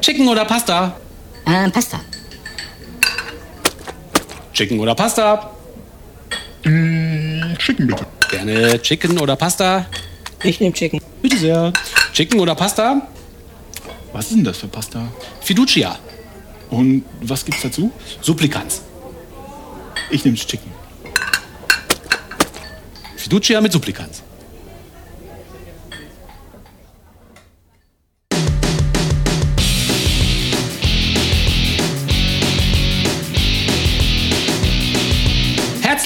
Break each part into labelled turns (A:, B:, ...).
A: Chicken oder Pasta?
B: Äh, Pasta.
A: Chicken oder Pasta?
C: Chicken bitte.
A: Gerne Chicken oder Pasta?
B: Ich nehme Chicken.
A: Bitte sehr. Chicken oder Pasta?
C: Was ist denn das für Pasta?
A: Fiducia.
C: Und was gibt's dazu?
A: Supplikans.
C: Ich nehme Chicken.
A: Fiducia mit Supplikans.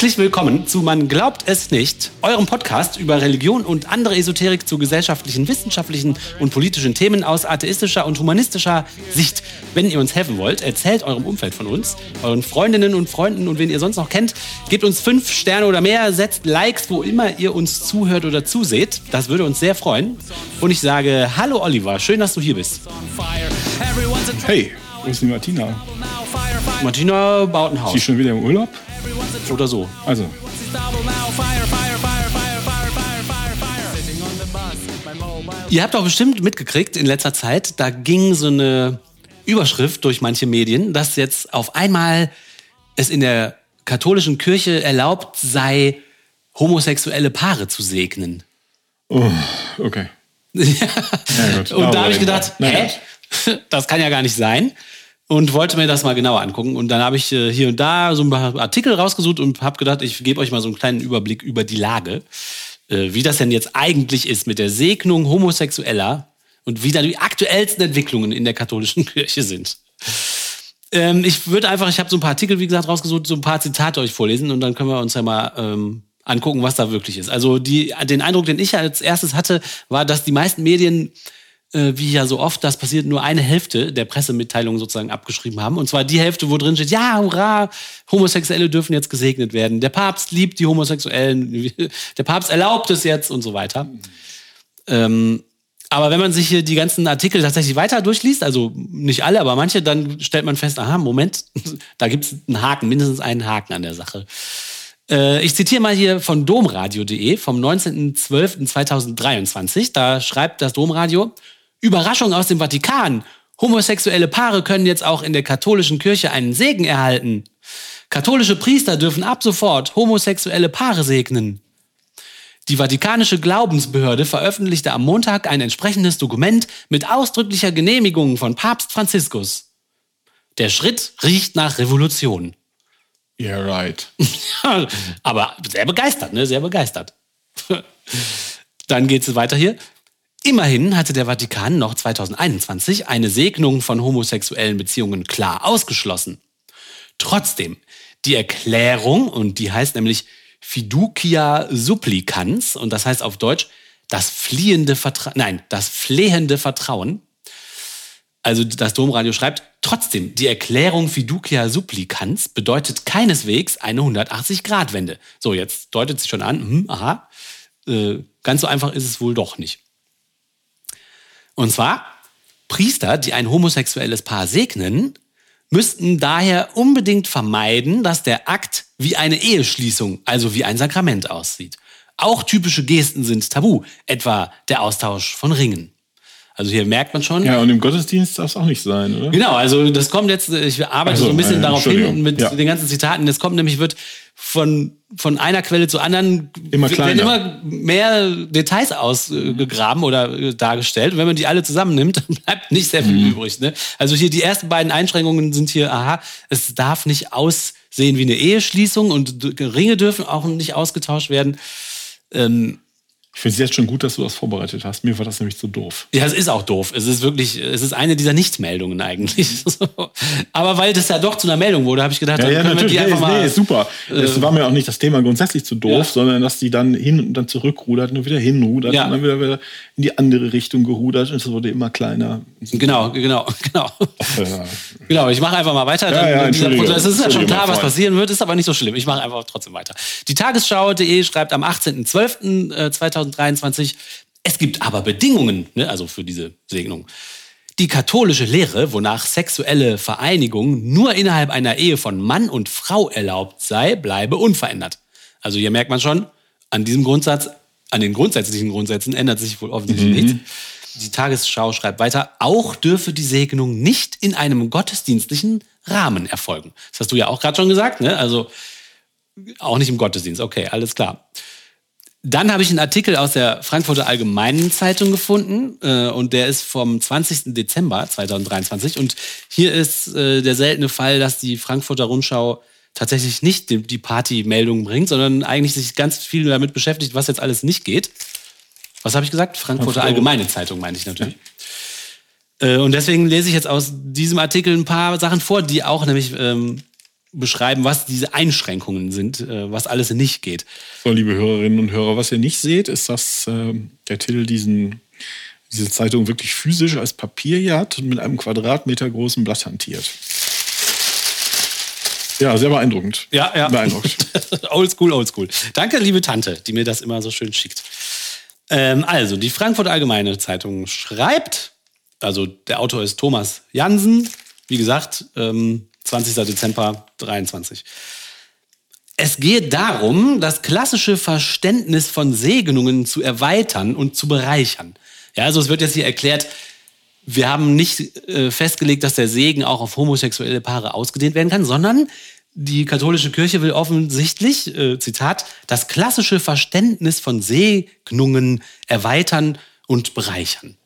A: Herzlich willkommen zu Man glaubt es nicht, eurem Podcast über Religion und andere Esoterik zu gesellschaftlichen, wissenschaftlichen und politischen Themen aus atheistischer und humanistischer Sicht. Wenn ihr uns helfen wollt, erzählt eurem Umfeld von uns, euren Freundinnen und Freunden und wen ihr sonst noch kennt. Gebt uns fünf Sterne oder mehr, setzt Likes, wo immer ihr uns zuhört oder zuseht. Das würde uns sehr freuen. Und ich sage Hallo Oliver, schön, dass du hier bist.
C: Hey, wo ist die Martina?
A: Martina baut ein
C: Ist
A: Haus
C: die schon wieder im Urlaub?
A: Oder so.
C: Also,
A: Ihr habt auch bestimmt mitgekriegt in letzter Zeit, da ging so eine Überschrift durch manche Medien, dass jetzt auf einmal es in der katholischen Kirche erlaubt sei, homosexuelle Paare zu segnen.
C: oh, okay.
A: Ja.
C: gut.
A: Und da habe ich gedacht, hä? Das kann ja gar nicht sein. Und wollte mir das mal genauer angucken. Und dann habe ich äh, hier und da so ein paar Artikel rausgesucht und habe gedacht, ich gebe euch mal so einen kleinen Überblick über die Lage, äh, wie das denn jetzt eigentlich ist mit der Segnung Homosexueller und wie da die aktuellsten Entwicklungen in der katholischen Kirche sind. Ähm, ich würde einfach, ich habe so ein paar Artikel, wie gesagt, rausgesucht, so ein paar Zitate euch vorlesen und dann können wir uns ja mal ähm, angucken, was da wirklich ist. Also die, den Eindruck, den ich als erstes hatte, war, dass die meisten Medien, äh, wie ja so oft das passiert, nur eine Hälfte der Pressemitteilungen sozusagen abgeschrieben haben. Und zwar die Hälfte, wo drin steht, ja, hurra, Homosexuelle dürfen jetzt gesegnet werden. Der Papst liebt die Homosexuellen, der Papst erlaubt es jetzt und so weiter. Ähm, aber wenn man sich hier die ganzen Artikel tatsächlich weiter durchliest, also nicht alle, aber manche, dann stellt man fest, aha, Moment, da gibt es einen Haken, mindestens einen Haken an der Sache. Äh, ich zitiere mal hier von domradio.de vom 19.12.2023. Da schreibt das Domradio, Überraschung aus dem Vatikan. Homosexuelle Paare können jetzt auch in der katholischen Kirche einen Segen erhalten. Katholische Priester dürfen ab sofort homosexuelle Paare segnen. Die Vatikanische Glaubensbehörde veröffentlichte am Montag ein entsprechendes Dokument mit ausdrücklicher Genehmigung von Papst Franziskus. Der Schritt riecht nach Revolution.
C: Yeah, right.
A: Aber sehr begeistert, ne? Sehr begeistert. Dann geht es weiter hier. Immerhin hatte der Vatikan noch 2021 eine Segnung von homosexuellen Beziehungen klar ausgeschlossen. Trotzdem, die Erklärung, und die heißt nämlich Fiducia Supplicans, und das heißt auf Deutsch das fliehende Vertrauen, nein, das flehende Vertrauen. Also das Domradio schreibt, trotzdem, die Erklärung Fiducia Supplicans bedeutet keineswegs eine 180-Grad-Wende. So, jetzt deutet sie schon an, hm, aha, äh, ganz so einfach ist es wohl doch nicht. Und zwar, Priester, die ein homosexuelles Paar segnen, müssten daher unbedingt vermeiden, dass der Akt wie eine Eheschließung, also wie ein Sakrament aussieht. Auch typische Gesten sind tabu, etwa der Austausch von Ringen. Also hier merkt man schon,
C: Ja, und im Gottesdienst darf es auch nicht sein, oder?
A: Genau, also das kommt jetzt, ich arbeite
C: so,
A: so ein bisschen
C: äh,
A: darauf hin mit
C: ja.
A: den ganzen Zitaten. Das kommt nämlich, wird von, von einer Quelle zur anderen
C: Immer
A: werden
C: kleiner.
A: immer mehr Details ausgegraben oder äh, dargestellt. Und wenn man die alle zusammennimmt, dann bleibt nicht sehr viel
C: Mhm.
A: übrig. Ne? Also hier die ersten beiden Einschränkungen sind hier, aha, es darf nicht aussehen wie eine Eheschließung und Ringe dürfen auch nicht ausgetauscht werden. Ähm,
C: Ich finde es jetzt schon gut, dass du das vorbereitet hast. Mir war das nämlich zu doof.
A: Ja, es ist auch doof. Es ist wirklich, es ist eine dieser Nichtmeldungen eigentlich. Aber weil das ja doch zu einer Meldung wurde, habe ich gedacht,
C: Ja,
A: dann
C: ja,
A: können wir
C: natürlich.
A: die
C: Nee,
A: einfach
C: nee,
A: mal.
C: ist super. Es war mir auch nicht das Thema grundsätzlich zu doof,
A: Ja.
C: sondern dass die dann hin und dann zurückrudert und wieder hinrudert
A: Ja.
C: und dann wieder, wieder in die andere Richtung gerudert und es wurde immer kleiner.
A: Genau, genau, genau.
C: Ja.
A: Genau, ich mache einfach mal weiter.
C: Ja, ja,
A: Dann-
C: Entschuldigung.
A: Prozess- Es ist ja schon klar, was passieren wird, ist aber nicht so schlimm. Ich mache einfach trotzdem weiter. Die Tagesschau.de schreibt am 18.12.2023, es gibt aber Bedingungen, ne, also für diese Segnung. Die katholische Lehre, wonach sexuelle Vereinigung nur innerhalb einer Ehe von Mann und Frau erlaubt sei, bleibe unverändert. Also hier merkt man schon, an diesem Grundsatz, an den grundsätzlichen Grundsätzen ändert sich wohl offensichtlich nichts. die Tagesschau schreibt weiter, auch dürfe die Segnung nicht in einem gottesdienstlichen Rahmen erfolgen. Das hast du ja auch gerade schon gesagt, ne? Also auch nicht im Gottesdienst. Okay, alles klar. Dann habe ich einen Artikel aus der Frankfurter Allgemeinen Zeitung gefunden äh, und der ist vom 20. Dezember 2023 und hier ist äh, der seltene Fall, dass die Frankfurter Rundschau tatsächlich nicht die, die Partymeldung bringt, sondern eigentlich sich ganz viel damit beschäftigt, was jetzt alles nicht geht. Was habe ich gesagt? Frankfurter Allgemeine Zeitung meine ich natürlich. Äh, Und deswegen lese ich jetzt aus diesem Artikel ein paar Sachen vor, die auch nämlich ähm, beschreiben, was diese Einschränkungen sind, äh, was alles nicht geht.
C: So, liebe Hörerinnen und Hörer, was ihr nicht seht, ist, dass ähm, der Till diesen, diese Zeitung wirklich physisch als Papier hier hat und mit einem Quadratmeter großen Blatt hantiert. Ja, sehr beeindruckend.
A: Ja, ja.
C: Beeindruckt.
A: oldschool, oldschool. Danke, liebe Tante, die mir das immer so schön schickt. Ähm, also, die Frankfurter Allgemeine Zeitung schreibt, also der Autor ist Thomas Jansen, wie gesagt, ähm, 20. Dezember 23. Es geht darum, das klassische Verständnis von Segnungen zu erweitern und zu bereichern. Ja, also es wird jetzt hier erklärt, wir haben nicht äh, festgelegt, dass der Segen auch auf homosexuelle Paare ausgedehnt werden kann, sondern die katholische Kirche will offensichtlich, äh, Zitat, das klassische Verständnis von Segnungen erweitern und bereichern.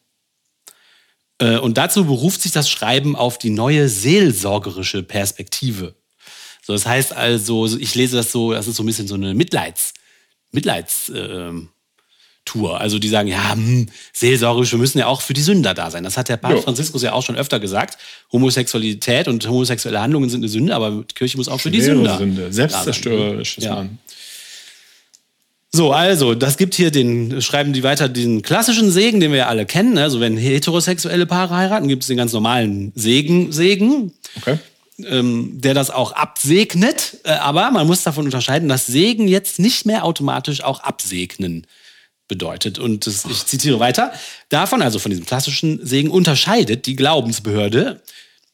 A: Äh, und dazu beruft sich das Schreiben auf die neue seelsorgerische Perspektive. So, das heißt also, ich lese das so, das ist so ein bisschen so eine Mitleids, Mitleids, ähm, Tour. Also die sagen, ja, hm, seelsorgisch, wir müssen ja auch für die Sünder da sein. Das hat der Papst
C: Ja.
A: Franziskus ja auch schon öfter gesagt. Homosexualität und homosexuelle Handlungen sind eine Sünde, aber die Kirche muss auch für die
C: Schwere
A: Sünder.
C: Sünde.
A: da sein.
C: Selbstzerstörerisches
A: Ja.
C: Mann.
A: So, also, das gibt hier den, schreiben die weiter den klassischen Segen, den wir ja alle kennen. ne? Also, wenn heterosexuelle Paare heiraten, gibt es den ganz normalen Segen, Segen,
C: Okay.
A: ähm, der das auch absegnet. Äh, aber man muss davon unterscheiden, dass Segen jetzt nicht mehr automatisch auch absegnen bedeutet. Und das, ich zitiere weiter. Davon, also von diesem klassischen Segen, unterscheidet die Glaubensbehörde,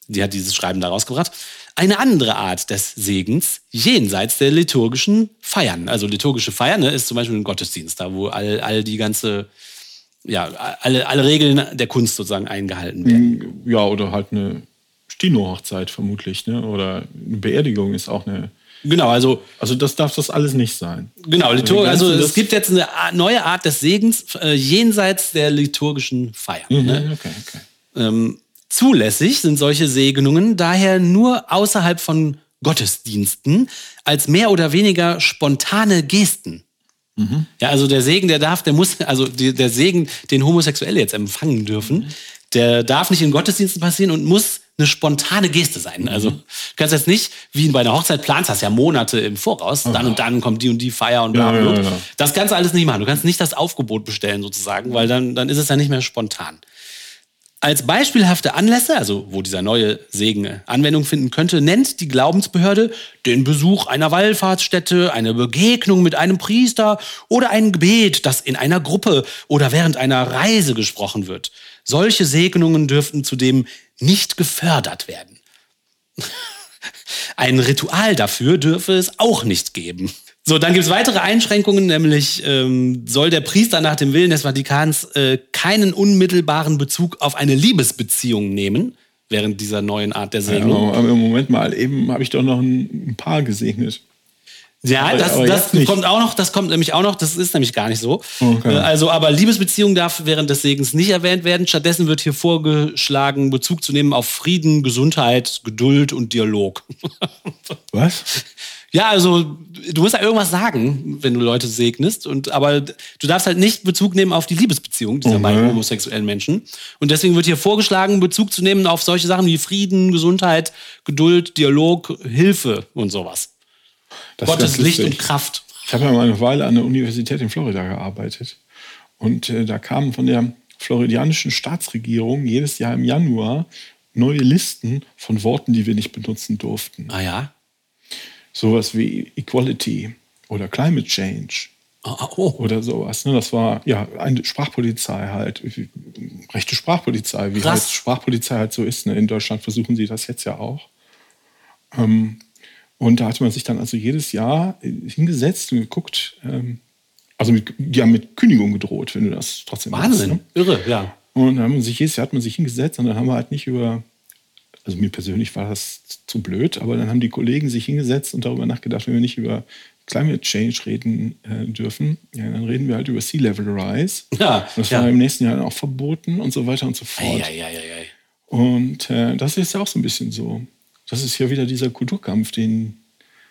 A: die hat dieses Schreiben da rausgebracht, eine andere Art des Segens jenseits der liturgischen Feiern. Also liturgische Feiern ne, ist zum Beispiel ein Gottesdienst, da wo all, all die ganze, ja, alle, alle Regeln der Kunst sozusagen eingehalten werden.
C: Ja, oder halt eine Stino-Hochzeit vermutlich, ne? Oder eine Beerdigung ist auch eine.
A: Genau, also
C: Also das darf das alles nicht sein.
A: Genau, Litur
C: Wie
A: also
C: du
A: es gibt jetzt eine neue Art des Segens äh, jenseits der liturgischen Feiern. Ne?
C: Mhm, Okay, okay.
A: Ähm, zulässig sind solche Segnungen daher nur außerhalb von Gottesdiensten als mehr oder weniger spontane Gesten. Ja, also der Segen, der darf, der muss, also der Segen, den Homosexuelle jetzt empfangen dürfen, der darf nicht in Gottesdiensten passieren und muss eine spontane Geste sein. Also du kannst jetzt nicht, wie bei einer Hochzeit planst, hast ja Monate im Voraus, dann und dann kommt die und die Feier und bla
C: Ja,
A: bla.
C: ja,
A: bla.
C: ja.
A: Das kannst du alles nicht machen. Du kannst nicht das Aufgebot bestellen sozusagen, weil dann, dann ist es ja nicht mehr spontan. Als beispielhafte Anlässe, also wo dieser neue Segen Anwendung finden könnte, nennt die Glaubensbehörde den Besuch einer Wallfahrtsstätte, eine Begegnung mit einem Priester oder ein Gebet, das in einer Gruppe oder während einer Reise gesprochen wird. Solche Segnungen dürften zudem nicht gefördert werden. Ein Ritual dafür dürfe es auch nicht geben. So, dann gibt es weitere Einschränkungen, nämlich ähm, soll der Priester nach dem Willen des Vatikans äh, keinen unmittelbaren Bezug auf eine Liebesbeziehung nehmen, während dieser neuen Art der
C: Ja,
A: Segnung.
C: aber im Moment mal, eben habe ich doch noch ein Paar gesegnet.
A: Ja,
C: Aber-
A: das,
C: aber
A: das kommt auch noch, das kommt nämlich auch noch, das ist nämlich gar nicht so.
C: Okay.
A: Äh, Also, aber Liebesbeziehung darf während des Segens nicht erwähnt werden. Stattdessen wird hier vorgeschlagen, Bezug zu nehmen auf Frieden, Gesundheit, Geduld und Dialog.
C: Was?
A: Ja, also du musst ja irgendwas sagen, wenn du Leute segnest, und aber du darfst halt nicht Bezug nehmen auf die Liebesbeziehung dieser
C: Mhm.
A: beiden homosexuellen Menschen. Und deswegen wird hier vorgeschlagen, Bezug zu nehmen auf solche Sachen wie Frieden, Gesundheit, Geduld, Dialog, Hilfe und sowas.
C: Das ist
A: Gottes Licht und Kraft.
C: Ich habe ja mal eine Weile an der Universität in Florida gearbeitet. Und äh, da kamen von der floridianischen Staatsregierung jedes Jahr im Januar neue Listen von Worten, die wir nicht benutzen durften.
A: Ah ja.
C: Sowas wie Equality oder Climate Change
A: Oh, oh.
C: oder sowas. Ne? Das war ja eine Sprachpolizei halt, rechte Sprachpolizei, wie
A: Krass.
C: halt Sprachpolizei halt so ist. Ne? In Deutschland versuchen sie das jetzt ja auch. Ähm, und da hat man sich dann also jedes Jahr äh, hingesetzt und geguckt, ähm, also mit, die haben mit Kündigung gedroht, wenn du das trotzdem
A: Wahnsinn.
C: machst,
A: Irre, ja.
C: ne? Und dann haben sich jedes Jahr hat man sich hingesetzt und dann haben wir halt nicht über, also mir persönlich war das zu blöd, aber dann haben die Kollegen sich hingesetzt und darüber nachgedacht, wenn wir nicht über Climate Change reden äh, dürfen, ja, dann reden wir halt über Sea Level Rise.
A: Ja,
C: das
A: ja.
C: war im nächsten Jahr dann auch verboten und so weiter und so fort.
A: Eieieiei.
C: Und äh, das ist ja auch so ein bisschen so. Das ist ja wieder dieser Kulturkampf, den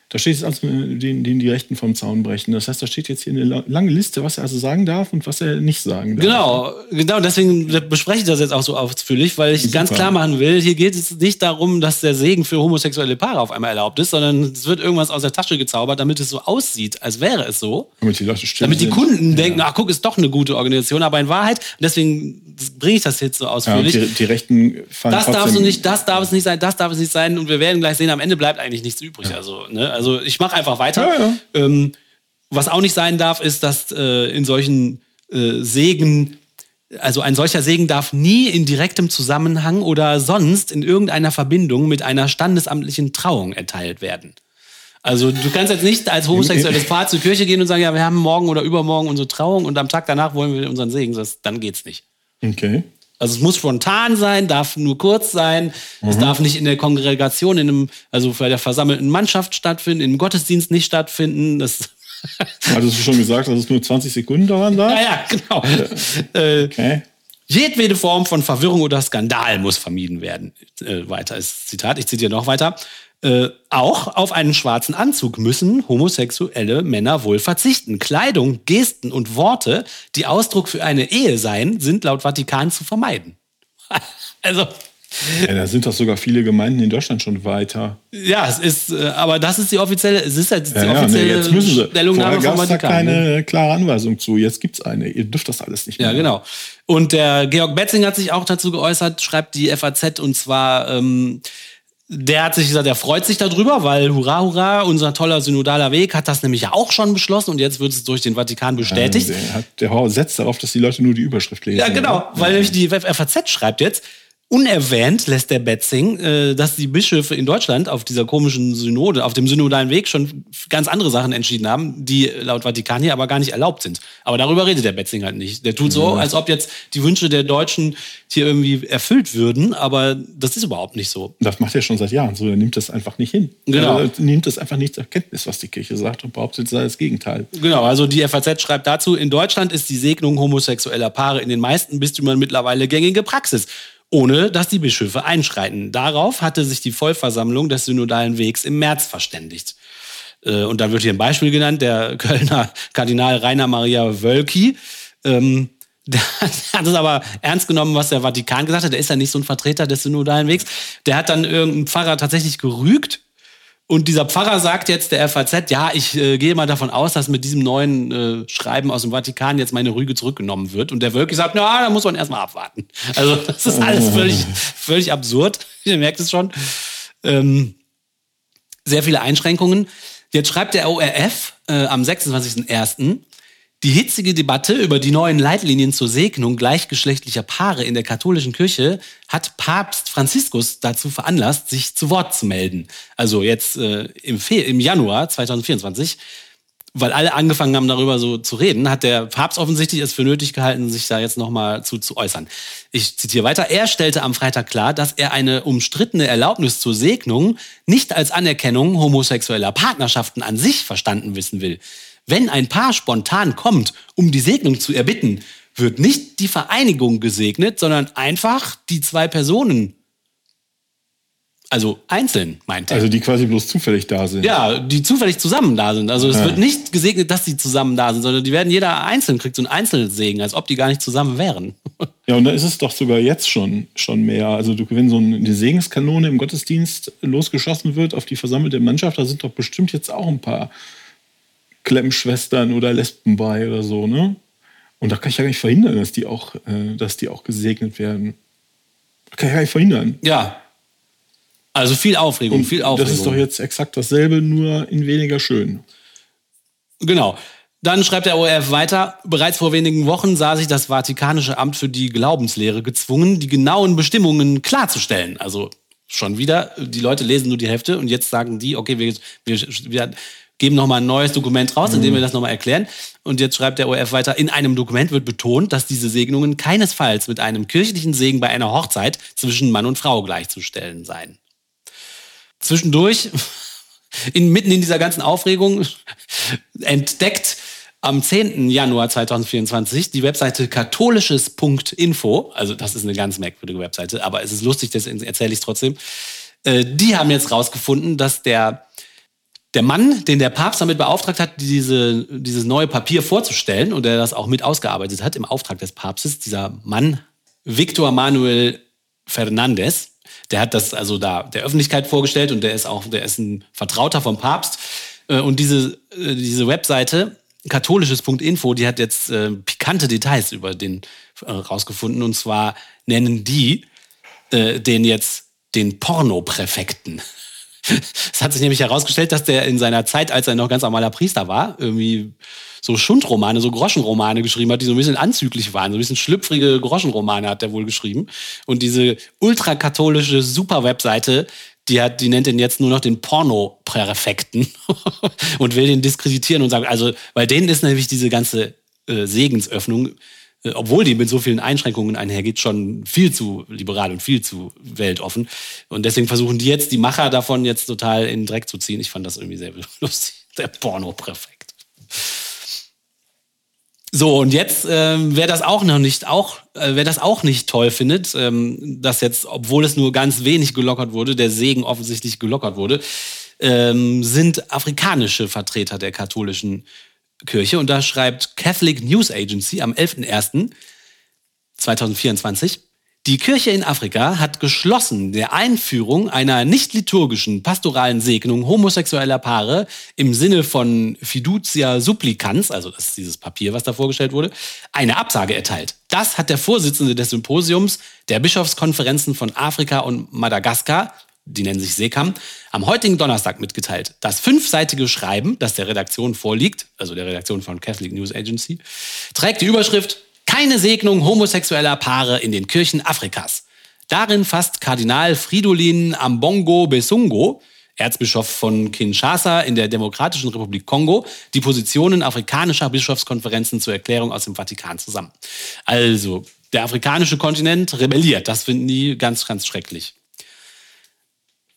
C: da steht jetzt also, äh, den, den die Rechten vom Zaun brechen. Das heißt, da steht jetzt hier eine la- lange Liste, was er also sagen darf und was er nicht sagen darf.
A: Genau, genau, deswegen bespreche ich das jetzt auch so ausführlich, weil ich
C: Super.
A: ganz klar machen will, hier geht es nicht darum, dass der Segen für homosexuelle Paare auf einmal erlaubt ist, sondern es wird irgendwas aus der Tasche gezaubert, damit es so aussieht, als wäre es so.
C: Damit die Leute
A: Damit die. Kunden denken, ach guck, ist doch eine gute Organisation, aber in Wahrheit, deswegen bringe ich das jetzt so
C: Ja,
A: ausführlich.
C: die, die Rechten fallen
A: das darf so nicht, das darf es nicht sein, das darf es nicht sein und wir werden gleich sehen, am Ende bleibt eigentlich nichts übrig. Also, ne? Also ich mache einfach weiter.
C: Ja, ja.
A: Ähm, was auch nicht sein darf, ist, dass äh, in solchen äh, Segen, also ein solcher Segen darf nie in direktem Zusammenhang oder sonst in irgendeiner Verbindung mit einer standesamtlichen Trauung erteilt werden. Also du kannst jetzt nicht als homosexuelles Paar zur Kirche gehen und sagen, ja, wir haben morgen oder übermorgen unsere Trauung und am Tag danach wollen wir unseren Segen. Das, dann geht's nicht.
C: Okay.
A: Also es muss spontan sein, darf nur kurz sein. Es darf nicht in der Kongregation, in einem, also bei der versammelten Mannschaft stattfinden, im Gottesdienst nicht stattfinden. Das,
C: Hattest du schon gesagt, dass es nur 20 Sekunden dauern darf?
A: naja, genau. Äh,
C: Okay.
A: jedwede Form von Verwirrung oder Skandal muss vermieden werden. Äh, weiter ist Zitat, ich zitiere noch weiter. Äh, auch auf einen schwarzen Anzug müssen homosexuelle Männer wohl verzichten. Kleidung, Gesten und Worte, die Ausdruck für eine Ehe seien, sind laut Vatikan zu vermeiden. also,
C: Ja, da sind doch sogar viele Gemeinden in Deutschland schon weiter.
A: Ja, es ist, äh, aber das ist die offizielle, es ist halt die
C: Ja, ja, nee,
A: offizielle
C: jetzt müssen sie.
A: Stellungnahme vom
C: gab es da
A: Vatikan. ne?
C: keine klare Anweisung zu. Jetzt gibt es eine. Ihr dürft das alles nicht mehr.
A: Ja, genau. Und der Georg Betzing hat sich auch dazu geäußert, schreibt die FAZ, und zwar, ähm, der hat sich gesagt, er freut sich darüber, weil hurra, hurra, unser toller synodaler Weg hat das nämlich ja auch schon beschlossen und jetzt wird es durch den Vatikan bestätigt.
C: Der, hat, der setzt darauf, dass die Leute nur die Überschrift lesen.
A: Ja, genau, weil nämlich die FAZ schreibt jetzt, unerwähnt lässt der Betzing, äh, dass die Bischöfe in Deutschland auf dieser komischen Synode, auf dem synodalen Weg schon ganz andere Sachen entschieden haben, die laut Vatikan hier aber gar nicht erlaubt sind. Aber darüber redet der Betzing halt nicht. Der tut so, als ob jetzt die Wünsche der Deutschen hier irgendwie erfüllt würden, aber das ist überhaupt nicht so.
C: Das macht er schon seit Jahren so. Er nimmt das einfach nicht hin.
A: Genau.
C: Er nimmt das einfach nicht zur Kenntnis, was die Kirche sagt und behauptet, es sei das Gegenteil.
A: Genau, also die FAZ schreibt dazu, in Deutschland ist die Segnung homosexueller Paare in den meisten Bistümern mittlerweile gängige Praxis, ohne dass die Bischöfe einschreiten. Darauf hatte sich die Vollversammlung des synodalen Wegs im März verständigt. Äh, Und dann wird hier ein Beispiel genannt, der Kölner Kardinal Rainer Maria Wölki. Ähm, der hat es aber ernst genommen, was der Vatikan gesagt hat. Der ist ja nicht so ein Vertreter des synodalen Wegs. Der hat dann irgendeinen Pfarrer tatsächlich gerügt und dieser Pfarrer sagt jetzt der FAZ, ja, ich äh, gehe mal davon aus, dass mit diesem neuen äh, Schreiben aus dem Vatikan jetzt meine Rüge zurückgenommen wird. Und der Wölki sagt, na, da muss man erstmal abwarten. Also das ist alles völlig, völlig absurd. Ihr merkt es schon. Ähm, sehr viele Einschränkungen. Jetzt schreibt der ORF äh, am 26.01. Die hitzige Debatte über die neuen Leitlinien zur Segnung gleichgeschlechtlicher Paare in der katholischen Kirche hat Papst Franziskus dazu veranlasst, sich zu Wort zu melden. Also jetzt äh, im, im Januar 2024, weil alle angefangen haben, darüber so zu reden, hat der Papst offensichtlich es für nötig gehalten, sich da jetzt nochmal zu, zu äußern. Ich zitiere weiter. Er stellte am Freitag klar, dass er eine umstrittene Erlaubnis zur Segnung nicht als Anerkennung homosexueller Partnerschaften an sich verstanden wissen will. Wenn ein Paar spontan kommt, um die Segnung zu erbitten, wird nicht die Vereinigung gesegnet, sondern einfach die zwei Personen. Also einzeln, meint er.
C: Also die quasi bloß zufällig da sind.
A: Ja, die zufällig zusammen da sind. Also es wird nicht gesegnet, dass die zusammen da sind, sondern die werden jeder einzeln kriegt so einen Einzelsegen, als ob die gar nicht zusammen wären.
C: Ja, und da ist es doch sogar jetzt schon, schon mehr. Also du, wenn so eine Segenskanone im Gottesdienst losgeschossen wird auf die versammelte Mannschaft, da sind doch bestimmt jetzt auch ein paar Klemmschwestern oder Lesben bei oder so, ne? Und da kann ich ja gar nicht verhindern, dass die auch, äh, dass die auch gesegnet werden. Da kann ich gar nicht verhindern.
A: Ja. Also viel Aufregung, viel Aufregung.
C: Das ist doch jetzt exakt dasselbe, nur in weniger schön.
A: Genau. Dann schreibt der ORF weiter, bereits vor wenigen Wochen sah sich das Vatikanische Amt für die Glaubenslehre gezwungen, die genauen Bestimmungen klarzustellen. Also schon wieder, die Leute lesen nur die Hälfte und jetzt sagen die, okay, wir, wir, wir geben nochmal ein neues Dokument raus, in dem wir das nochmal erklären. Und jetzt schreibt der ORF weiter, in einem Dokument wird betont, dass diese Segnungen keinesfalls mit einem kirchlichen Segen bei einer Hochzeit zwischen Mann und Frau gleichzustellen seien. Zwischendurch, in, mitten in dieser ganzen Aufregung, entdeckt am 10. Januar 2024 die Webseite katholisches.info, also das ist eine ganz merkwürdige Webseite, aber es ist lustig, deswegen erzähle ich es trotzdem. Äh, die haben jetzt rausgefunden, dass der, der Mann, den der Papst damit beauftragt hat, diese, dieses neue Papier vorzustellen und der das auch mit ausgearbeitet hat im Auftrag des Papstes, dieser Mann, Victor Manuel Fernandez, der hat das also da der Öffentlichkeit vorgestellt und der ist auch, der ist ein Vertrauter vom Papst. Äh, und diese, äh, diese Webseite, katholisches.info, die hat jetzt äh, pikante Details über den rausgefunden. Und zwar nennen die äh, den jetzt den Pornopräfekten. Es hat sich nämlich herausgestellt, dass der in seiner Zeit, als er noch ganz normaler Priester war, irgendwie so Schundromane, so Groschenromane geschrieben hat, die so ein bisschen anzüglich waren. So ein bisschen schlüpfrige Groschenromane hat er wohl geschrieben. Und diese ultrakatholische Super-Webseite, die hat, die nennt ihn jetzt nur noch den Porno-Präfekten und will den diskreditieren und sagen, also, bei denen ist nämlich diese ganze äh, Segensöffnung, obwohl die mit so vielen Einschränkungen einhergeht, schon viel zu liberal und viel zu weltoffen. Und deswegen versuchen die jetzt, die Macher davon jetzt total in den Dreck zu ziehen. Ich fand das irgendwie sehr lustig. Der Porno-Präfekt. So, und jetzt, ähm, wer das auch noch nicht, auch, äh, wer das auch nicht toll findet, ähm, dass jetzt, obwohl es nur ganz wenig gelockert wurde, der Segen offensichtlich gelockert wurde, ähm, sind afrikanische Vertreter der katholischen Kirche. Und da schreibt Catholic News Agency am 11.01.2024, die Kirche in Afrika hat geschlossen der Einführung einer nicht liturgischen pastoralen Segnung homosexueller Paare im Sinne von Fiducia Supplicans, also das ist dieses Papier, was da vorgestellt wurde, eine Absage erteilt. Das hat der Vorsitzende des Symposiums der Bischofskonferenzen von Afrika und Madagaskar, die nennen sich SECAM, am heutigen Donnerstag mitgeteilt. Das fünfseitige Schreiben, das der Redaktion vorliegt, also der Redaktion von Catholic News Agency, trägt die Überschrift keine Segnung homosexueller Paare in den Kirchen Afrikas. Darin fasst Kardinal Fridolin Ambongo Besungo, Erzbischof von Kinshasa in der Demokratischen Republik Kongo, die Positionen afrikanischer Bischofskonferenzen zur Erklärung aus dem Vatikan zusammen. Also, der afrikanische Kontinent rebelliert. Das finden die ganz, ganz schrecklich.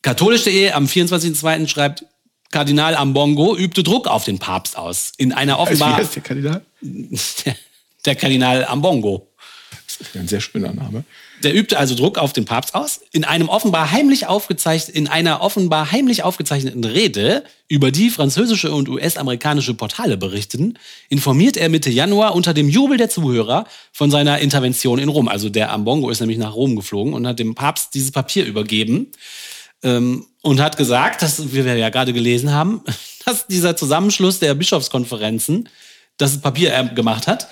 A: Katholische Ehe am 24.02. schreibt, Kardinal Ambongo übte Druck auf den Papst aus. In einer offenbar.
C: Wie heißt der Kardinal?
A: der Kardinal Ambongo.
C: Das ist ein sehr schöner Name.
A: Der übte also Druck auf den Papst aus. In einem offenbar heimlich aufgezeichnet, in einer offenbar heimlich aufgezeichneten Rede, über die französische und US-amerikanische Portale berichten, informiert er Mitte Januar unter dem Jubel der Zuhörer von seiner Intervention in Rom. Also der Ambongo ist nämlich nach Rom geflogen und hat dem Papst dieses Papier übergeben ähm, und hat gesagt, dass wie wir ja gerade gelesen haben, dass dieser Zusammenschluss der Bischofskonferenzen das Papier gemacht hat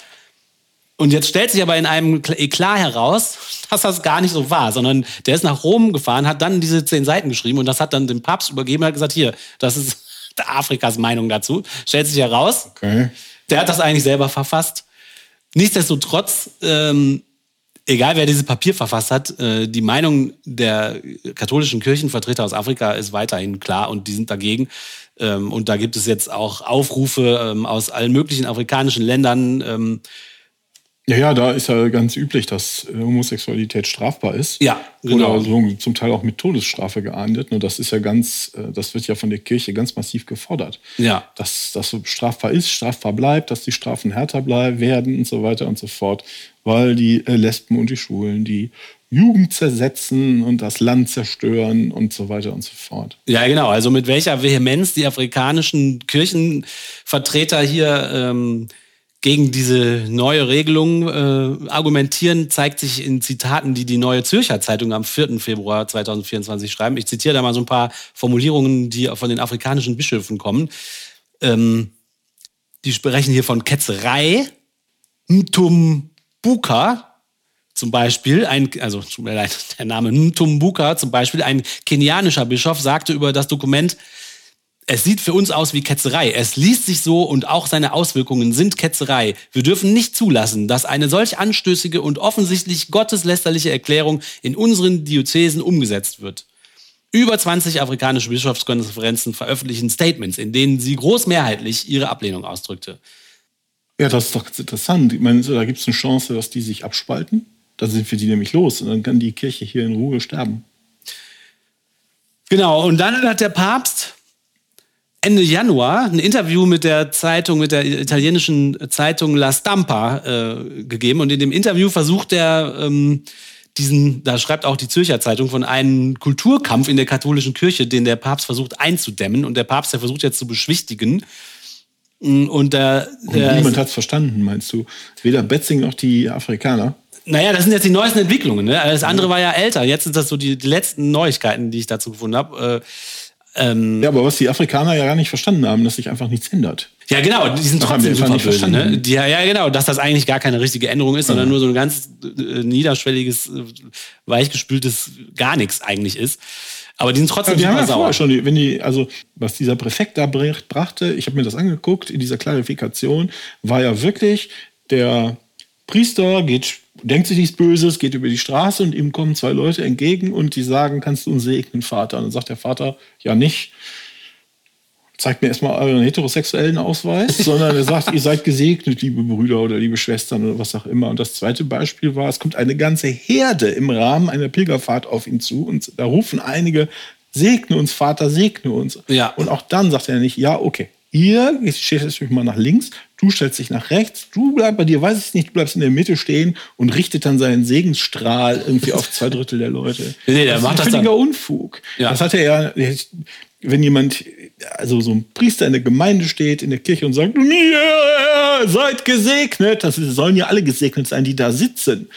A: und jetzt stellt sich aber in einem Eklat heraus, dass das gar nicht so war, sondern der ist nach Rom gefahren, hat dann diese zehn Seiten geschrieben und das hat dann dem Papst übergeben und hat gesagt, hier, das ist Afrikas Meinung dazu. Stellt sich heraus, okay. der hat das eigentlich selber verfasst. Nichtsdestotrotz, ähm, egal wer dieses Papier verfasst hat, äh, die Meinung der katholischen Kirchenvertreter aus Afrika ist weiterhin klar und die sind dagegen. Ähm, und da gibt es jetzt auch Aufrufe ähm, aus allen möglichen afrikanischen Ländern, ähm,
C: ja, ja, da ist ja ganz üblich, dass äh, Homosexualität strafbar ist.
A: Ja, genau.
C: Oder so, zum Teil auch mit Todesstrafe geahndet. Und das ist ja ganz, äh, das wird ja von der Kirche ganz massiv gefordert.
A: Ja.
C: Dass das so strafbar ist, strafbar bleibt, dass die Strafen härter bleiben werden und so weiter und so fort. Weil die äh, Lesben und die Schwulen die Jugend zersetzen und das Land zerstören und so weiter und so fort.
A: Ja, genau. Also mit welcher Vehemenz die afrikanischen Kirchenvertreter hier ähm, gegen diese neue Regelung äh, argumentieren, zeigt sich in Zitaten, die die Neue Zürcher Zeitung am 4. Februar 2024 schreiben. Ich zitiere da mal so ein paar Formulierungen, die von den afrikanischen Bischöfen kommen. Ähm, die sprechen hier von Ketzerei, Ntumbuka, zum Beispiel, ein, also der Name Ntumbuka zum Beispiel, ein kenianischer Bischof, sagte über das Dokument, es sieht für uns aus wie Ketzerei. Es liest sich so und auch seine Auswirkungen sind Ketzerei. Wir dürfen nicht zulassen, dass eine solch anstößige und offensichtlich gotteslästerliche Erklärung in unseren Diözesen umgesetzt wird. Über 20 afrikanische Bischofskonferenzen veröffentlichen Statements, in denen sie großmehrheitlich ihre Ablehnung ausdrückte.
C: Ja, das ist doch ganz interessant. Ich meine, da gibt es eine Chance, dass die sich abspalten. Dann sind wir die nämlich los und dann kann die Kirche hier in Ruhe sterben.
A: Genau, und dann hat der Papst Ende Januar ein Interview mit der Zeitung, mit der italienischen Zeitung La Stampa äh, gegeben. Und in dem Interview versucht er, ähm, diesen, da schreibt auch die Zürcher Zeitung von einem Kulturkampf in der katholischen Kirche, den der Papst versucht einzudämmen. Und der Papst, der versucht jetzt zu beschwichtigen. Und, der, der
C: und niemand hat es verstanden, meinst du? Weder Betzing noch die Afrikaner.
A: Naja, das sind jetzt die neuesten Entwicklungen. Ne? Das andere war ja älter. Jetzt sind das so die, die letzten Neuigkeiten, die ich dazu gefunden habe.
C: Äh, ähm, ja, aber was die Afrikaner ja gar nicht verstanden haben, dass sich einfach nichts ändert.
A: Ja, genau, die sind trotzdem super nicht böse. Ne? Die, ja, genau, dass das eigentlich gar keine richtige Änderung ist, sondern ja. nur so ein ganz äh, niederschwelliges, äh, weichgespültes gar nichts eigentlich ist. Aber die sind trotzdem ja, die super haben ja sauer.
C: Schon, wenn die, also was dieser Präfekt da brachte, ich habe mir das angeguckt, in dieser Klarifikation, war ja wirklich der Priester geht, denkt sich nichts Böses, geht über die Straße und ihm kommen zwei Leute entgegen und die sagen, kannst du uns segnen, Vater? Und dann sagt der Vater, ja nicht. Zeigt mir erstmal euren heterosexuellen Ausweis, sondern er sagt, ihr seid gesegnet, liebe Brüder oder liebe Schwestern oder was auch immer. Und das zweite Beispiel war, es kommt eine ganze Herde im Rahmen einer Pilgerfahrt auf ihn zu und da rufen einige, segne uns, Vater, segne uns. Ja. Und auch dann sagt er nicht, ja, okay, ihr stellt euch mal nach links, du stellst dich nach rechts, du bleibst bei dir, weiß ich nicht, du bleibst in der Mitte stehen und richtet dann seinen Segensstrahl irgendwie auf zwei Drittel der Leute.
A: Nee, der das macht ist
C: ein völliger Unfug. Ja. Das hat er ja, wenn jemand, also so ein Priester in der Gemeinde steht, in der Kirche und sagt, ihr seid gesegnet, das sollen ja alle gesegnet sein, die da sitzen.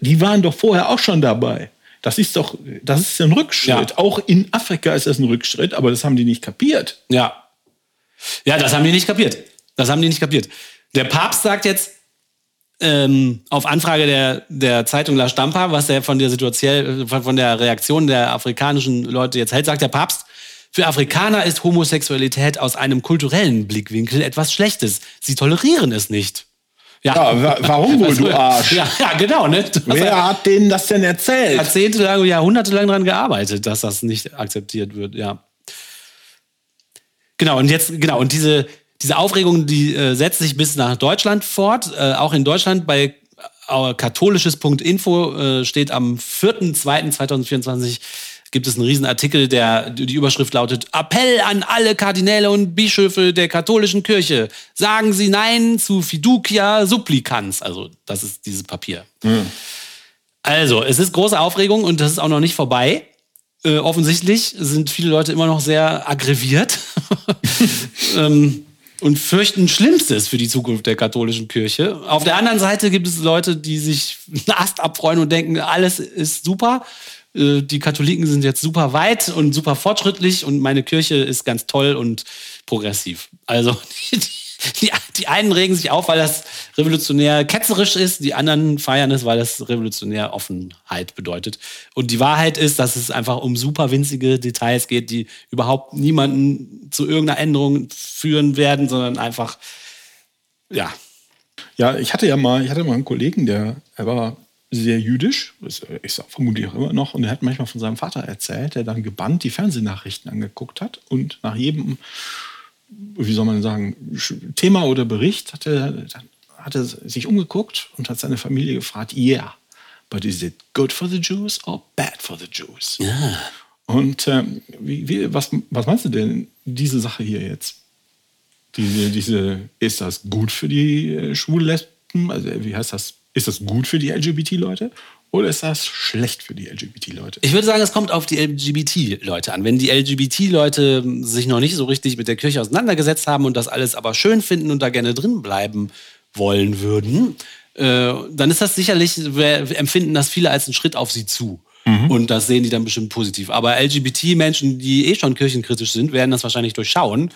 C: Die waren doch vorher auch schon dabei. Das ist doch, das ist ein Rückschritt. Ja. Auch in Afrika ist das ein Rückschritt, aber das haben die nicht kapiert.
A: Ja, ja, das haben die nicht kapiert. Das haben die nicht kapiert. Der Papst sagt jetzt ähm, auf Anfrage der, der Zeitung La Stampa, was er von der Situation, von der Reaktion der afrikanischen Leute jetzt hält, sagt der Papst, für Afrikaner ist Homosexualität aus einem kulturellen Blickwinkel etwas Schlechtes. Sie tolerieren es nicht.
C: Ja, ja warum wohl, du Arsch?
A: Ja, ja genau. Ne?
C: Wer hat denen das denn erzählt?
A: Jahrzehntelang, jahrhundertelang daran gearbeitet, dass das nicht akzeptiert wird, ja. Genau, und jetzt, genau, und diese, diese Aufregung, die äh, setzt sich bis nach Deutschland fort. Äh, auch in Deutschland bei äh, katholisches.info äh, steht am 4.2.2024 gibt es einen Riesenartikel, der die Überschrift lautet Appell an alle Kardinäle und Bischöfe der katholischen Kirche. Sagen Sie Nein zu Fiducia Supplicans. Also, das ist dieses Papier. Mhm. Also, es ist große Aufregung und das ist auch noch nicht vorbei. Äh, offensichtlich sind viele Leute immer noch sehr aggressiviert ähm, und fürchten Schlimmstes für die Zukunft der katholischen Kirche. Auf der anderen Seite gibt es Leute, die sich einen Ast abfreuen und denken, alles ist super. Äh, die Katholiken sind jetzt super weit und super fortschrittlich und meine Kirche ist ganz toll und progressiv. Also die, die, die einen regen sich auf, weil das revolutionär ketzerisch ist, die anderen feiern es, weil das revolutionär Offenheit bedeutet. Und die Wahrheit ist, dass es einfach um super winzige Details geht, die überhaupt niemanden zu irgendeiner Änderung führen werden, sondern einfach, ja.
C: Ja, ich hatte ja mal, ich hatte mal einen Kollegen, der, er war sehr jüdisch, ist, ist vermutlich auch immer noch, und er hat manchmal von seinem Vater erzählt, der dann gebannt die Fernsehnachrichten angeguckt hat und nach jedem wie soll man sagen, Thema oder Bericht, hat er, hat er sich umgeguckt und hat seine Familie gefragt, yeah, but is it good for the Jews or bad for the Jews?
A: Ja.
C: Und ähm, wie, wie, was, was meinst du denn, diese Sache hier jetzt? Diese, diese, ist das gut für die äh, Schwulen-Lesben? Also, wie heißt das? Ist das gut für die LGBT-Leute? Oder ist das schlecht für die LGBT-Leute?
A: Ich würde sagen, es kommt auf die LGBT-Leute an. Wenn die LGBT-Leute sich noch nicht so richtig mit der Kirche auseinandergesetzt haben und das alles aber schön finden und da gerne drin bleiben wollen würden, äh, dann ist das sicherlich, empfinden das viele als einen Schritt auf sie zu. Mhm. Und das sehen die dann bestimmt positiv. Aber LGBT-Menschen, die eh schon kirchenkritisch sind, werden das wahrscheinlich durchschauen.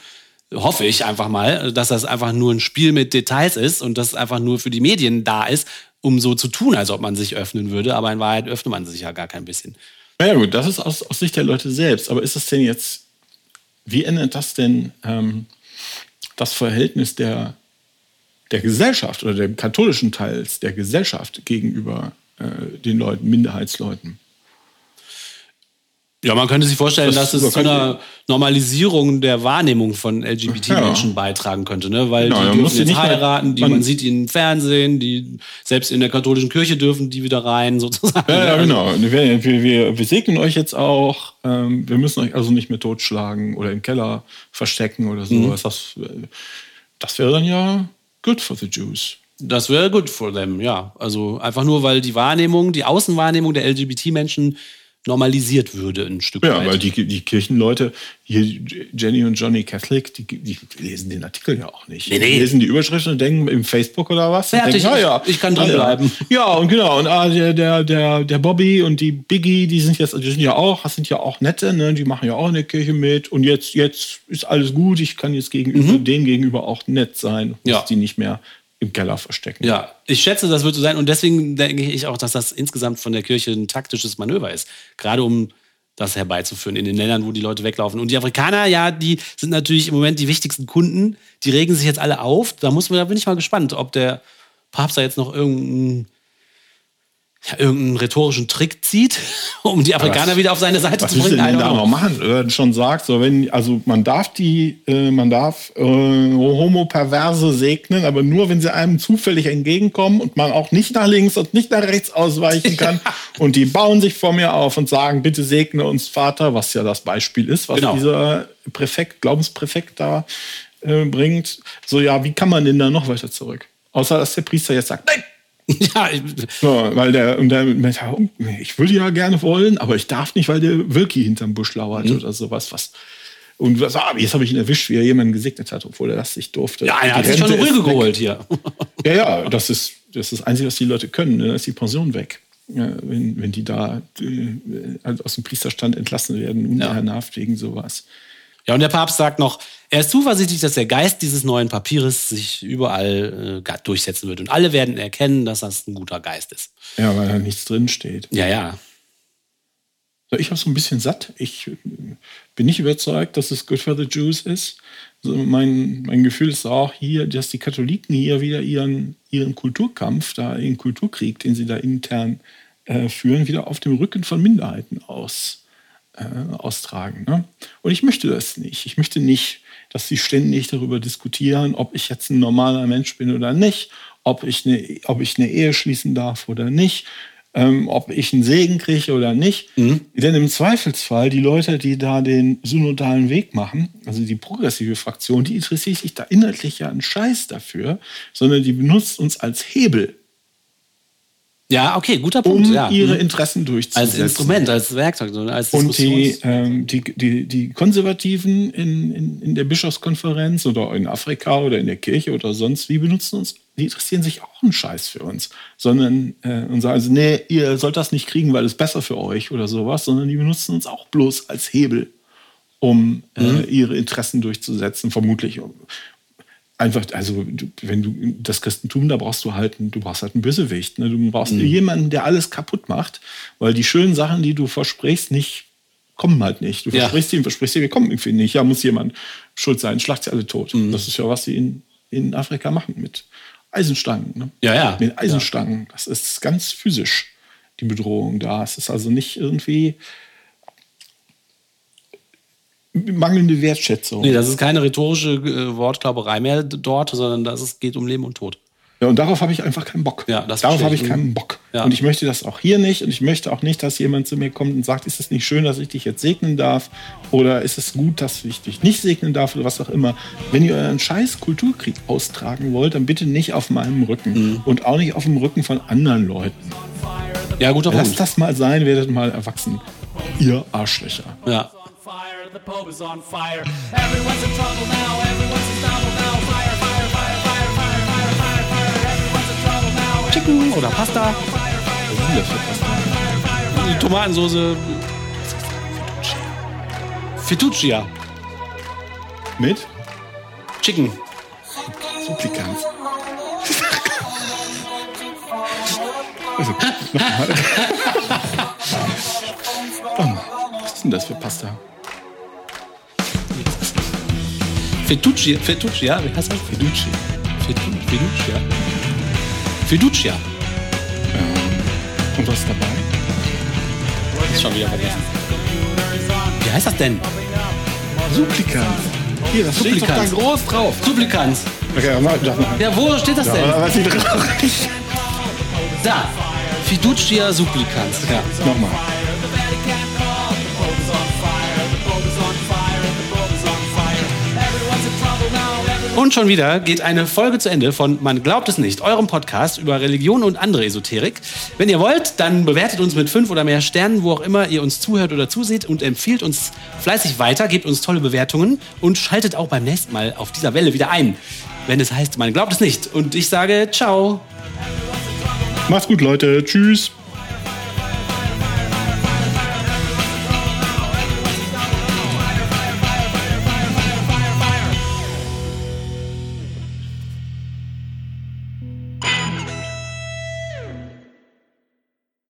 A: Hoffe ich einfach mal, dass das einfach nur ein Spiel mit Details ist und das einfach nur für die Medien da ist um so zu tun, als ob man sich öffnen würde, aber in Wahrheit öffnet man sich ja gar kein bisschen.
C: Ja gut, das ist aus, aus Sicht der Leute selbst. Aber ist das denn jetzt, wie ändert das denn ähm, das Verhältnis der, der Gesellschaft oder dem katholischen Teils der Gesellschaft gegenüber äh, den Leuten, Minderheitsleuten?
A: Ja, man könnte sich vorstellen,
C: Das
A: dass es zu einer Normalisierung der Wahrnehmung von LGBT-Menschen beitragen könnte, ne? Weil
C: Genau,
A: die dürfen jetzt
C: mehr-
A: heiraten, die
C: man-
A: man, sieht die im Fernsehen, die selbst in der katholischen Kirche dürfen die wieder rein, sozusagen.
C: Ja, ja, genau. Wir, wir, wir, segnen euch jetzt auch. Ähm, wir müssen euch also nicht mehr totschlagen oder im Keller verstecken oder sowas. Das, äh, das wäre dann ja good for the Jews.
A: Das wäre good for them, ja. Also einfach nur, weil die Wahrnehmung, die Außenwahrnehmung der LGBT-Menschen normalisiert würde ein Stück
C: Ja,
A: weit.
C: weil die, die Kirchenleute, hier Jenny und Johnny Catholic, die, die lesen den Artikel ja auch nicht.
A: Nee, nee.
C: Die lesen die Überschrift und denken im Facebook oder was.
A: Fertig,
C: denken, ja, ja,
A: ich kann drin
C: ja, ja.
A: bleiben.
C: Ja, und genau. Und ah, der, der, der, der Bobby und die Biggie, die sind jetzt, die sind ja auch, das sind ja auch nette, ne? Die machen ja auch in der Kirche mit. Und jetzt, jetzt ist alles gut. Ich kann jetzt gegenüber, denen gegenüber auch nett sein. Muss
A: Mhm. Ja.
C: die nicht mehr im Keller verstecken.
A: Ja, ich schätze, das wird so sein. Und deswegen denke ich auch, dass das insgesamt von der Kirche ein taktisches Manöver ist. Gerade um das herbeizuführen in den Ländern, wo die Leute weglaufen. Und die Afrikaner, ja, die sind natürlich im Moment die wichtigsten Kunden. Die regen sich jetzt alle auf. Da, muss man, da bin ich mal gespannt, ob der Papst da jetzt noch irgendeinen, ja, irgendeinen rhetorischen Trick zieht, um die Afrikaner
C: was-
A: wieder auf seine Seite
C: Was
A: zu bringen.
C: denn
A: I don't
C: da noch machen? Wenn schon sagst, so wenn, also man darf die, äh, man darf äh, Homo-Perverse segnen, aber nur, wenn sie einem zufällig entgegenkommen und man auch nicht nach links und nicht nach rechts ausweichen kann. und die bauen sich vor mir auf und sagen, bitte segne uns Vater, was ja das Beispiel ist, was
A: Genau.
C: dieser Präfekt, Glaubenspräfekt da äh, bringt. So, ja, wie kann man denn da noch weiter zurück? Außer, dass der Priester jetzt sagt, nein,
A: Ja,
C: so, weil der, und der, ich würde ja gerne wollen, aber ich darf nicht, weil der Wilki hinterm Busch lauert
A: Mhm.
C: oder sowas. Was. Und was, ah, jetzt habe ich ihn erwischt, wie er jemanden gesegnet hat, obwohl er das nicht durfte.
A: ja, er hat sich schon
C: weg.
A: geholt hier.
C: Ja, ja, das ist, das ist das Einzige, was die Leute können. Ne? Da ist die Pension weg. Ja, wenn, wenn die da äh, aus dem Priesterstand entlassen werden, unehrenhaft wegen sowas.
A: Ja, und der Papst sagt noch, er ist zuversichtlich, dass der Geist dieses neuen Papieres sich überall äh, durchsetzen wird. Und alle werden erkennen, dass das ein guter Geist ist.
C: Ja, weil da nichts drin steht.
A: Ja, ja.
C: So, Ich habe so ein bisschen satt. Ich äh, bin nicht überzeugt, dass es good for the Jews ist. So, mein, mein Gefühl ist auch hier, dass die Katholiken hier wieder ihren, ihren Kulturkampf, da ihren Kulturkrieg, den sie da intern äh, führen, wieder auf dem Rücken von Minderheiten aus, äh, austragen. Ne? Und ich möchte das nicht. Ich möchte nicht, dass sie ständig darüber diskutieren, ob ich jetzt ein normaler Mensch bin oder nicht, ob ich eine, ob ich eine Ehe schließen darf oder nicht, ähm, ob ich einen Segen kriege oder nicht. Denn im Zweifelsfall, die Leute, die da den synodalen Weg machen, also die progressive Fraktion, die interessiert sich da inhaltlich ja einen Scheiß dafür, sondern die benutzt uns als Hebel,
A: Ja, okay, guter
C: um
A: Punkt. ja.
C: ihre
A: Mhm.
C: Interessen durchzusetzen.
A: als Instrument, als Werkzeug, als
C: Und die, ähm, die, die, die Konservativen in, in, in der Bischofskonferenz oder in Afrika oder in der Kirche oder sonst wie benutzen uns, die interessieren sich auch einen Scheiß für uns, sondern äh, und sagen, also, nee, ihr sollt das nicht kriegen, weil es besser für euch oder sowas, sondern die benutzen uns auch bloß als Hebel, um äh, ihre Interessen durchzusetzen, vermutlich. Einfach, also wenn du das Christentum, da brauchst du halt, einen- du brauchst halt einen Bösewicht. Ne? Du brauchst jemanden, der alles kaputt macht, weil die schönen Sachen, die du versprichst, nicht kommen halt nicht. Du
A: Ja.
C: versprichst sie und versprichst sie, wir kommen irgendwie nicht. Ja, muss jemand schuld sein, schlagt sie alle tot.
A: Mhm.
C: Das ist ja, was sie in, in Afrika machen mit Eisenstangen. Ne?
A: Ja, ja.
C: Mit Eisenstangen. Das ist ganz physisch, die Bedrohung da. Es ist also nicht irgendwie mangelnde Wertschätzung.
A: Nee, das ist keine rhetorische äh, Wortklauberei mehr dort, sondern das ist, geht um Leben und Tod.
C: Ja, und darauf habe ich einfach keinen Bock.
A: Ja, das
C: darauf habe
A: ich.
C: keinen Bock.
A: Ja.
C: Und ich möchte das auch hier nicht. Und ich möchte auch nicht, dass jemand zu mir kommt und sagt, ist es nicht schön, dass ich dich jetzt segnen darf? Oder ist es gut, dass ich dich nicht segnen darf? Oder was auch immer. Wenn ihr euren scheiß Kulturkrieg austragen wollt, dann bitte nicht auf meinem Rücken.
A: Mhm.
C: Und auch nicht auf dem Rücken von anderen Leuten.
A: Ja, guter
C: Lasst
A: Punkt.
C: das mal sein, werdet mal erwachsen. Ihr Arschlöcher.
A: Ja.
D: Fire, the Pope is on fire. Everyone's in trouble now, everyone's in trouble now. Fire, fire, fire, fire, fire, fire, fire, fire. Everyone's in trouble now.
A: Chicken oder Pasta, die Tomatensoße. Fettuccia.
C: Mit?
A: Chicken.
C: Supplikant. Also, nochmal. Oh, was ist denn das für Pasta?
A: Fettuccia. Fettuccia. Wie heißt das? Fetu- Fettuccia. Fettuccia.
C: Und was ist dabei?
A: Das ist schon wieder vergessen. Wie heißt das denn?
C: Supplikans. Hier, das steht doch da groß drauf.
A: Supplikans.
C: Okay, mach, sag mal.
A: Ja, wo steht das denn?
C: Was drauf?
A: Da. Fiducia supplicans. Ja.
C: Nochmal.
A: Und schon wieder geht eine Folge zu Ende von Man glaubt es nicht, eurem Podcast über Religion und andere Esoterik. Wenn ihr wollt, dann bewertet uns mit fünf oder mehr Sternen, wo auch immer ihr uns zuhört oder zuseht und empfiehlt uns fleißig weiter, gebt uns tolle Bewertungen und schaltet auch beim nächsten Mal auf dieser Welle wieder ein, wenn es heißt, man glaubt es nicht. Und ich sage ciao.
C: Macht's gut, Leute. Tschüss.